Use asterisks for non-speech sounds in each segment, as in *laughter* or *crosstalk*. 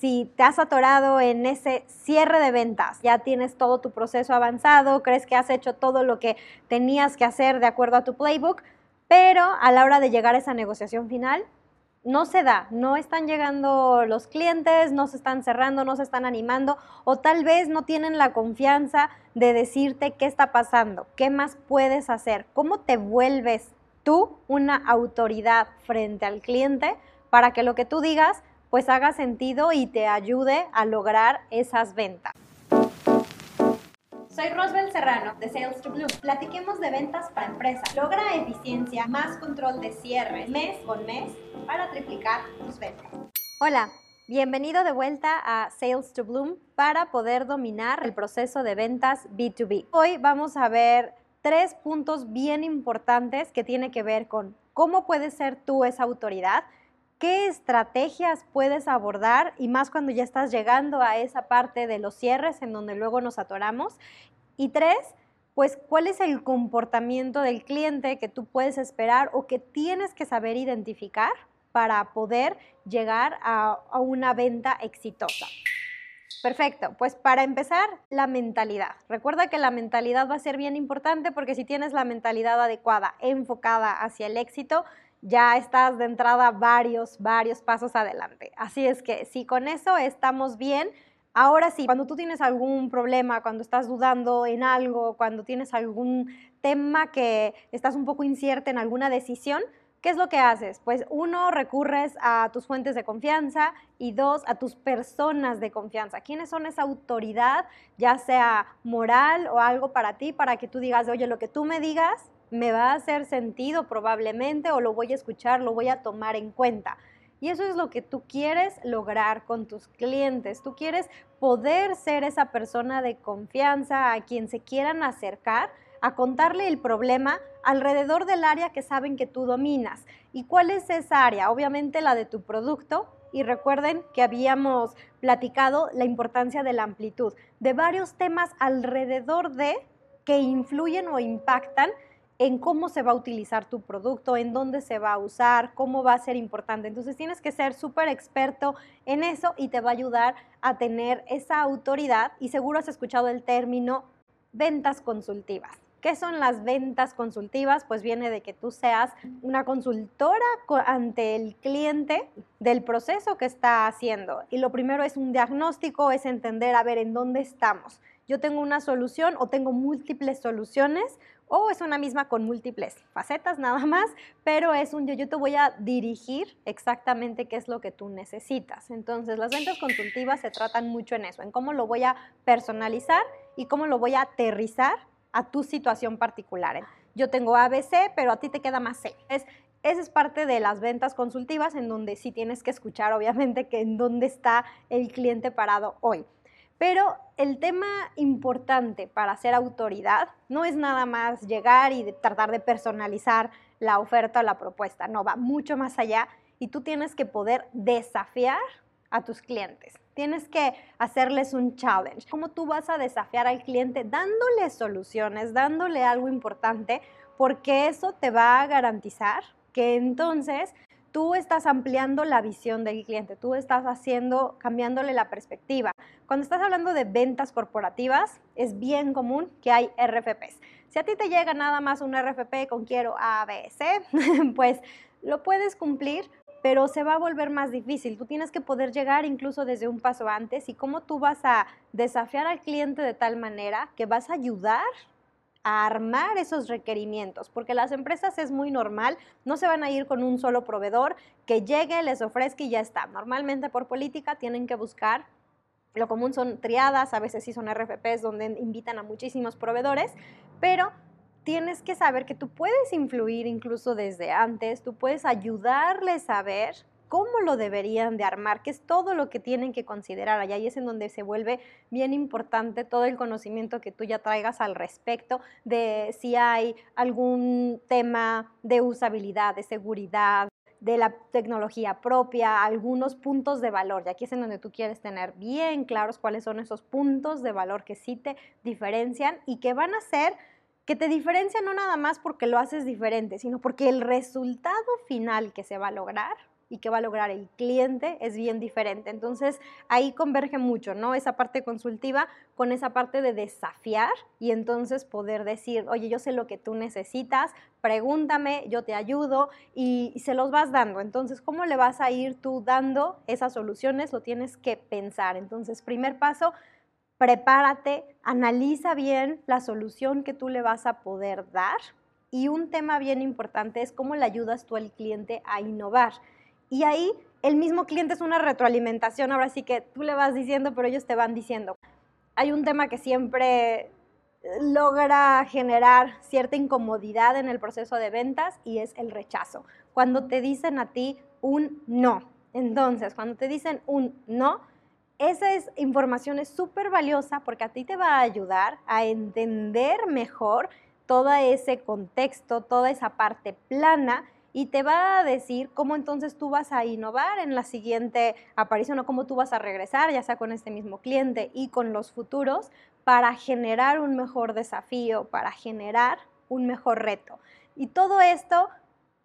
si te has atorado en ese cierre de ventas, ya tienes todo tu proceso avanzado, crees que has hecho todo lo que tenías que hacer de acuerdo a tu playbook, pero a la hora de llegar a esa negociación final, no se da, no están llegando los clientes, no se están cerrando, no se están animando o tal vez no tienen la confianza de decirte qué está pasando, qué más puedes hacer, cómo te vuelves tú una autoridad frente al cliente para que lo que tú digas pues haga sentido y te ayude a lograr esas ventas. Soy Rosbel Serrano de Sales to Bloom. Platiquemos de ventas para empresas. Logra eficiencia, más control de cierre mes con mes para triplicar tus ventas. Hola, bienvenido de vuelta a Sales to Bloom para poder dominar el proceso de ventas B2B. Hoy vamos a ver tres puntos bien importantes que tienen que ver con cómo puedes ser tú esa autoridad, qué estrategias puedes abordar y más cuando ya estás llegando a esa parte de los cierres en donde luego nos atoramos. Y tres, pues cuál es el comportamiento del cliente que tú puedes esperar o que tienes que saber identificar para poder llegar a, a una venta exitosa. Perfecto, pues para empezar, la mentalidad. Recuerda que la mentalidad va a ser bien importante porque si tienes la mentalidad adecuada, enfocada hacia el éxito, ya estás de entrada varios, varios pasos adelante. Así es que si con eso estamos bien, ahora sí, cuando tú tienes algún problema, cuando estás dudando en algo, cuando tienes algún tema que estás un poco incierta en alguna decisión, ¿Qué es lo que haces? Pues uno, recurres a tus fuentes de confianza y dos, a tus personas de confianza. ¿Quiénes son esa autoridad, ya sea moral o algo para ti, para que tú digas, oye, lo que tú me digas me va a hacer sentido probablemente o lo voy a escuchar, lo voy a tomar en cuenta. Y eso es lo que tú quieres lograr con tus clientes. Tú quieres poder ser esa persona de confianza a quien se quieran acercar a contarle el problema alrededor del área que saben que tú dominas. ¿Y cuál es esa área? Obviamente la de tu producto. Y recuerden que habíamos platicado la importancia de la amplitud, de varios temas alrededor de que influyen o impactan en cómo se va a utilizar tu producto, en dónde se va a usar, cómo va a ser importante. Entonces tienes que ser súper experto en eso y te va a ayudar a tener esa autoridad y seguro has escuchado el término ventas consultivas. ¿Qué son las ventas consultivas? Pues viene de que tú seas una consultora ante el cliente del proceso que está haciendo. Y lo primero es un diagnóstico, es entender, a ver, en dónde estamos. Yo tengo una solución o tengo múltiples soluciones o es una misma con múltiples facetas nada más, pero es un yo, yo te voy a dirigir exactamente qué es lo que tú necesitas. Entonces, las ventas consultivas se tratan mucho en eso, en cómo lo voy a personalizar y cómo lo voy a aterrizar a tu situación particular. Yo tengo ABC, pero a ti te queda más C. Es, esa es parte de las ventas consultivas en donde sí tienes que escuchar, obviamente, que en dónde está el cliente parado hoy. Pero el tema importante para ser autoridad no es nada más llegar y tratar de personalizar la oferta o la propuesta, no, va mucho más allá y tú tienes que poder desafiar a tus clientes. Tienes que hacerles un challenge. ¿Cómo tú vas a desafiar al cliente dándole soluciones, dándole algo importante? Porque eso te va a garantizar que entonces tú estás ampliando la visión del cliente, tú estás haciendo, cambiándole la perspectiva. Cuando estás hablando de ventas corporativas, es bien común que hay RFPs. Si a ti te llega nada más un RFP con quiero A, B, *laughs* pues lo puedes cumplir, pero se va a volver más difícil. Tú tienes que poder llegar incluso desde un paso antes y cómo tú vas a desafiar al cliente de tal manera que vas a ayudar a armar esos requerimientos, porque las empresas es muy normal, no se van a ir con un solo proveedor que llegue, les ofrezca y ya está. Normalmente por política tienen que buscar, lo común son triadas, a veces sí son RFPs donde invitan a muchísimos proveedores, pero tienes que saber que tú puedes influir incluso desde antes, tú puedes ayudarles a ver cómo lo deberían de armar, qué es todo lo que tienen que considerar allá y es en donde se vuelve bien importante todo el conocimiento que tú ya traigas al respecto de si hay algún tema de usabilidad, de seguridad, de la tecnología propia, algunos puntos de valor. Y aquí es en donde tú quieres tener bien claros cuáles son esos puntos de valor que sí te diferencian y que van a ser que te diferencian no nada más porque lo haces diferente, sino porque el resultado final que se va a lograr y qué va a lograr el cliente es bien diferente. Entonces ahí converge mucho, ¿no? Esa parte consultiva con esa parte de desafiar y entonces poder decir, oye, yo sé lo que tú necesitas, pregúntame, yo te ayudo y, se los vas dando. Entonces, ¿cómo le vas a ir tú dando esas soluciones? Lo tienes que pensar. Entonces, primer paso, prepárate, analiza bien la solución que tú le vas a poder dar. Y un tema bien importante es cómo le ayudas tú al cliente a innovar. Y ahí el mismo cliente es una retroalimentación, ahora sí que tú le vas diciendo, pero ellos te van diciendo. Hay un tema que siempre logra generar cierta incomodidad en el proceso de ventas y es el rechazo. Cuando te dicen a ti un no. Entonces, cuando te dicen un no, esa es, información es súper valiosa porque a ti te va a ayudar a entender mejor todo ese contexto, toda esa parte plana y te va a decir cómo entonces tú vas a innovar en la siguiente aparición o cómo tú vas a regresar, ya sea con este mismo cliente y con los futuros, para generar un mejor desafío, para generar un mejor reto. Y todo esto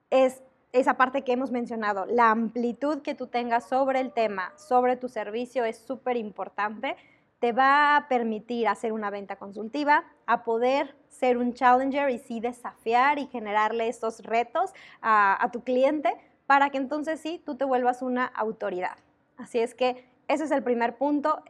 es esa parte que hemos mencionado, la amplitud que tú tengas sobre el tema, sobre tu servicio es súper importante. Te va a permitir hacer una venta consultiva, a poder ser un challenger y sí desafiar y generarle estos retos a, tu cliente para que entonces sí tú te vuelvas una autoridad. Así es que ese es el primer punto.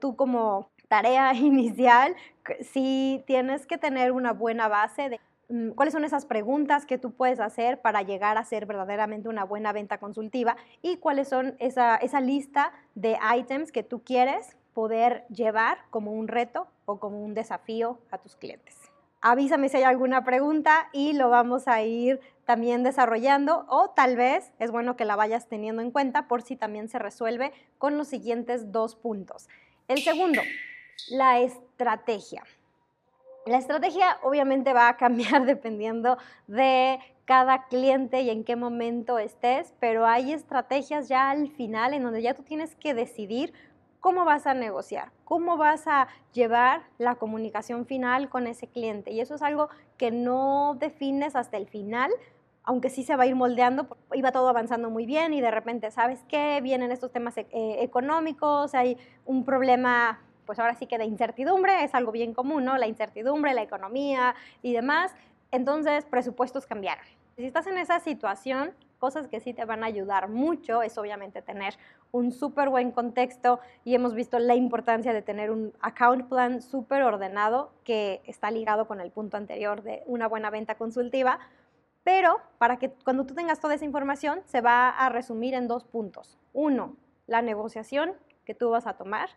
Tú como tarea *laughs* inicial, sí tienes que tener una buena base de Mm, cuáles son esas preguntas que tú puedes hacer para llegar a ser verdaderamente una buena venta consultiva y cuáles son esa, esa lista de items que tú quieres poder llevar como un reto o como un desafío a tus clientes. Avísame si hay alguna pregunta y lo vamos a ir también desarrollando o tal vez es bueno que la vayas teniendo en cuenta por si también se resuelve con los siguientes dos puntos. El segundo, la estrategia. La estrategia obviamente va a cambiar *laughs* dependiendo de cada cliente y en qué momento estés, pero hay estrategias ya al final en donde ya tú tienes que decidir cómo vas a negociar, cómo vas a llevar la comunicación final con ese cliente. Y eso es algo que no defines hasta el final, aunque sí se va a ir moldeando, iba todo avanzando muy bien y de repente, ¿sabes qué? Vienen estos temas eh, económicos, hay un problema pues ahora sí que de incertidumbre es algo bien común, ¿no? La incertidumbre, la economía y demás. Entonces, presupuestos cambiaron. Si estás en esa situación, cosas que sí te van a ayudar mucho es obviamente tener un súper buen contexto y hemos visto la importancia de tener un account plan súper ordenado que está ligado con el punto anterior de una buena venta consultiva. Pero para que cuando tú tengas toda esa información se va a resumir en dos puntos. Uno, la negociación que tú vas a tomar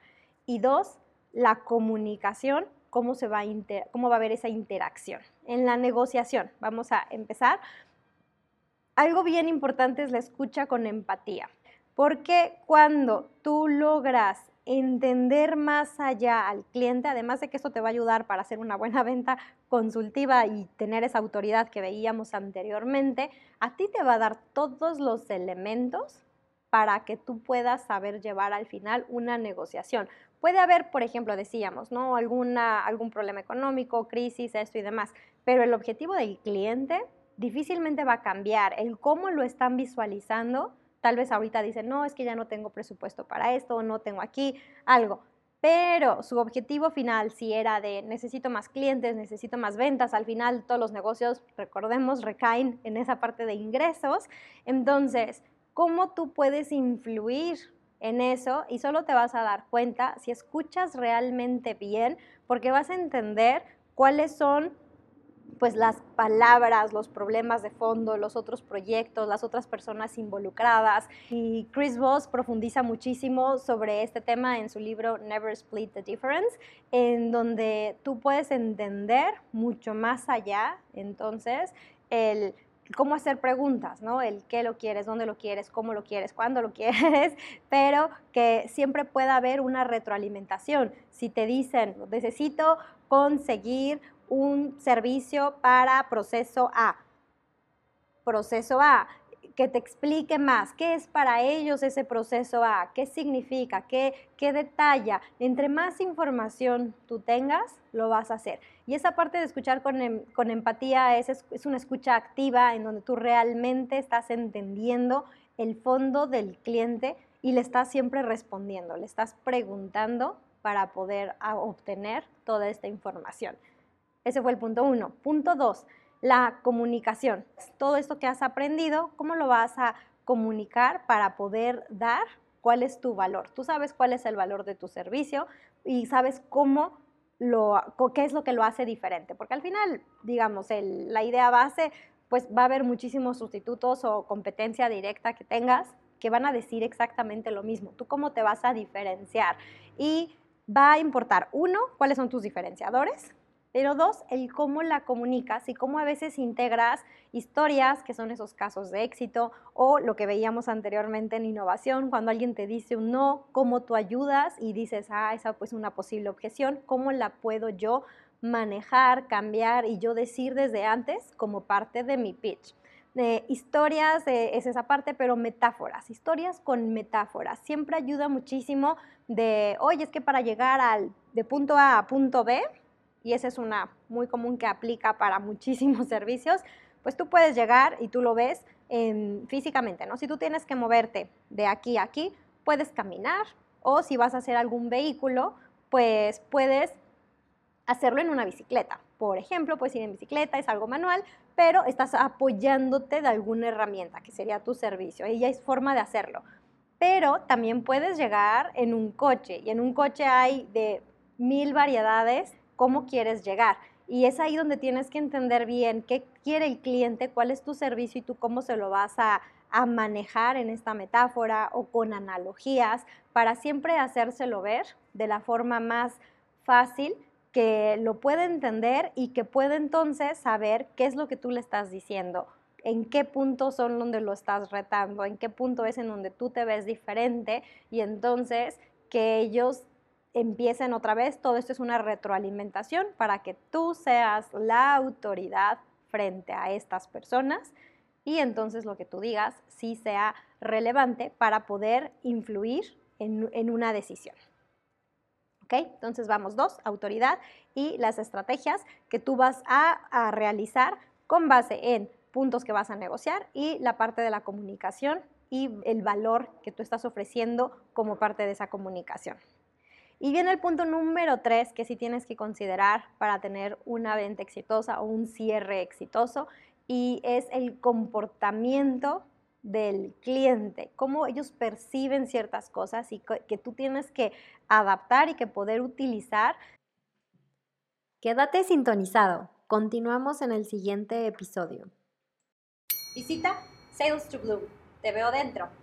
y dos, la comunicación, cómo, se va a cómo va a haber esa interacción. En la negociación, vamos a empezar. Algo bien importante es la escucha con empatía, porque cuando tú logras entender más allá al cliente, además de que esto te va a ayudar para hacer una buena *laughs* venta consultiva y tener esa autoridad que veíamos anteriormente, a ti te va a dar todos los elementos para que tú puedas saber llevar al final una negociación. Puede haber, por ejemplo, decíamos, ¿no? Alguna, algún problema económico, crisis, esto y demás, pero el objetivo del cliente difícilmente va a cambiar. El cómo lo están visualizando, tal vez ahorita dicen, no, es que ya no tengo presupuesto para esto, no tengo aquí algo. Pero su objetivo final, si era de necesito más clientes, necesito más ventas, al final todos los negocios, recordemos, recaen en esa parte de ingresos. Entonces, ¿cómo tú puedes influir en eso y solo te vas a dar cuenta si escuchas realmente bien, porque vas a entender cuáles son pues las palabras, los problemas de fondo, los otros proyectos, las otras personas involucradas. Y Chris Voss profundiza muchísimo sobre este tema en su libro Never Split the Difference, en donde tú puedes entender mucho más allá, entonces, el cómo hacer preguntas, ¿no? El qué lo quieres, dónde lo quieres, cómo lo quieres, cuándo lo *laughs* quieres, pero que siempre pueda haber una retroalimentación. Si te dicen, necesito conseguir un servicio para proceso A, proceso A, que te explique más qué es para ellos ese proceso A, qué significa, qué, qué detalla. Entre más información tú tengas, lo vas a hacer. Y esa parte de escuchar con, em, con empatía es, es, una escucha activa en donde tú realmente estás entendiendo el fondo del cliente y le estás siempre respondiendo, le estás preguntando para poder obtener toda esta información. Ese fue el punto uno. Punto dos, la comunicación. Todo esto que has aprendido, ¿cómo lo vas a comunicar para poder dar cuál es tu valor? Tú sabes cuál es el valor de tu servicio y sabes cómo lo, qué es lo que lo hace diferente. Porque al final, digamos, la idea base, pues va a haber muchísimos sustitutos o competencia directa que tengas que van a decir exactamente lo mismo. Tú cómo te vas a diferenciar. Y va a importar, uno, cuáles son tus diferenciadores, pero dos, el cómo la comunicas y cómo a veces integras historias, que son esos casos de éxito, o lo que veíamos anteriormente en innovación, cuando alguien te dice un no, cómo tú ayudas y dices, ah, esa pues una posible objeción, cómo la puedo yo manejar, cambiar y yo decir desde antes como parte de mi pitch. De historias es esa parte, pero metáforas, historias con metáforas. Siempre ayuda muchísimo de, oye, es que para llegar al, de punto A a punto B, y esa es una muy común que aplica para muchísimos *laughs* servicios, pues tú puedes llegar y tú lo ves físicamente, ¿no? Si tú tienes que moverte de aquí a aquí, puedes caminar o si vas a hacer algún vehículo, pues puedes hacerlo en una bicicleta. Por ejemplo, puedes ir en bicicleta, es algo manual, pero estás apoyándote de alguna herramienta, que sería tu servicio, y ya es forma de hacerlo. Pero también puedes llegar en un coche, y en un coche hay de mil variedades cómo quieres llegar. Y es ahí donde tienes que entender bien qué quiere el cliente, cuál es tu servicio y tú cómo se lo vas a, manejar en esta metáfora o con analogías para siempre hacérselo ver de la forma más fácil que lo puede entender y que puede entonces saber qué es lo que tú le estás diciendo, en qué punto son donde lo estás retando, en qué punto es en donde tú te ves diferente y entonces que ellos empiecen otra vez. Todo esto es una retroalimentación para que tú seas la autoridad frente a estas personas y entonces lo que tú digas sí sea relevante para poder influir en, una decisión. ¿Ok? Entonces vamos, dos, autoridad y las estrategias que tú vas a realizar con base en puntos que vas a negociar y la parte de la comunicación y el valor que tú estás ofreciendo como parte de esa comunicación. Y viene el punto número tres que sí tienes que considerar para tener una venta exitosa o un cierre exitoso y es el comportamiento del cliente, cómo ellos perciben ciertas cosas y que tú tienes que adaptar y que poder utilizar. Quédate sintonizado. Continuamos en el siguiente episodio. Visita Sales to Bloom. Te veo dentro.